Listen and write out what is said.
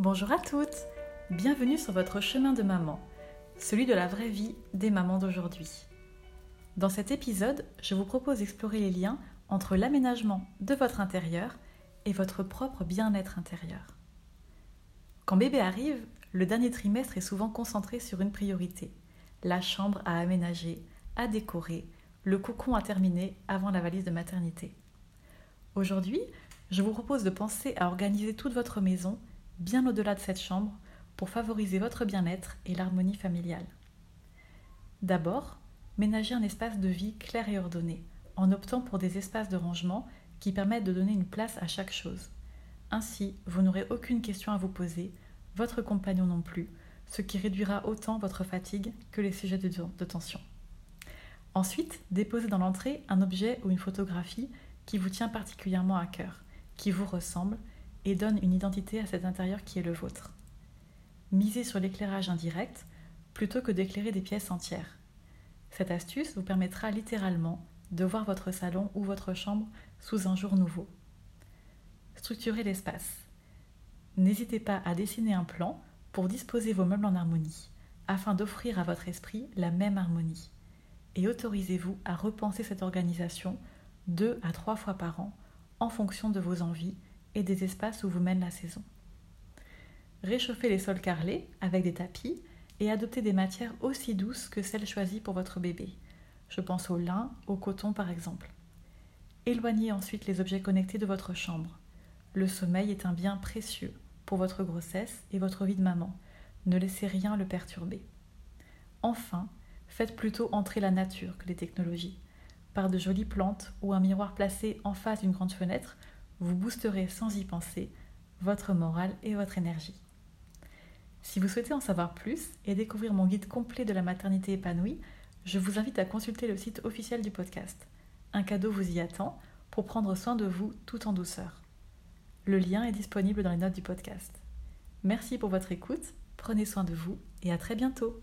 Bonjour à toutes, bienvenue sur votre chemin de maman, celui de la vraie vie des mamans d'aujourd'hui. Dans cet épisode, je vous propose d'explorer les liens entre l'aménagement de votre intérieur et votre propre bien-être intérieur. Quand bébé arrive, le dernier trimestre est souvent concentré sur une priorité, la chambre à aménager, à décorer, le cocon à terminer avant la valise de maternité. Aujourd'hui, je vous propose de penser à organiser toute votre maison bien au-delà de cette chambre pour favoriser votre bien-être et l'harmonie familiale. D'abord, ménagez un espace de vie clair et ordonné, en optant pour des espaces de rangement qui permettent de donner une place à chaque chose. Ainsi, vous n'aurez aucune question à vous poser, votre compagnon non plus, ce qui réduira autant votre fatigue que les sujets de, tension. Ensuite, déposez dans l'entrée un objet ou une photographie qui vous tient particulièrement à cœur, qui vous ressemble et donne une identité à cet intérieur qui est le vôtre. Misez sur l'éclairage indirect plutôt que d'éclairer des pièces entières. Cette astuce vous permettra littéralement de voir votre salon ou votre chambre sous un jour nouveau. Structurez l'espace. N'hésitez pas à dessiner un plan pour disposer vos meubles en harmonie, afin d'offrir à votre esprit la même harmonie. Et autorisez-vous à repenser cette organisation deux à trois fois par an en fonction de vos envies et des espaces où vous mène la saison. Réchauffez les sols carrelés avec des tapis et adoptez des matières aussi douces que celles choisies pour votre bébé. Je pense au lin, au coton par exemple. Éloignez ensuite les objets connectés de votre chambre. Le sommeil est un bien précieux pour votre grossesse et votre vie de maman. Ne laissez rien le perturber. Enfin, faites plutôt entrer la nature que les technologies. Par de jolies plantes ou un miroir placé en face d'une grande fenêtre, vous boosterez sans y penser votre morale et votre énergie. Si vous souhaitez en savoir plus et découvrir mon guide complet de la maternité épanouie, je vous invite à consulter le site officiel du podcast. Un cadeau vous y attend pour prendre soin de vous tout en douceur. Le lien est disponible dans les notes du podcast. Merci pour votre écoute, prenez soin de vous et à très bientôt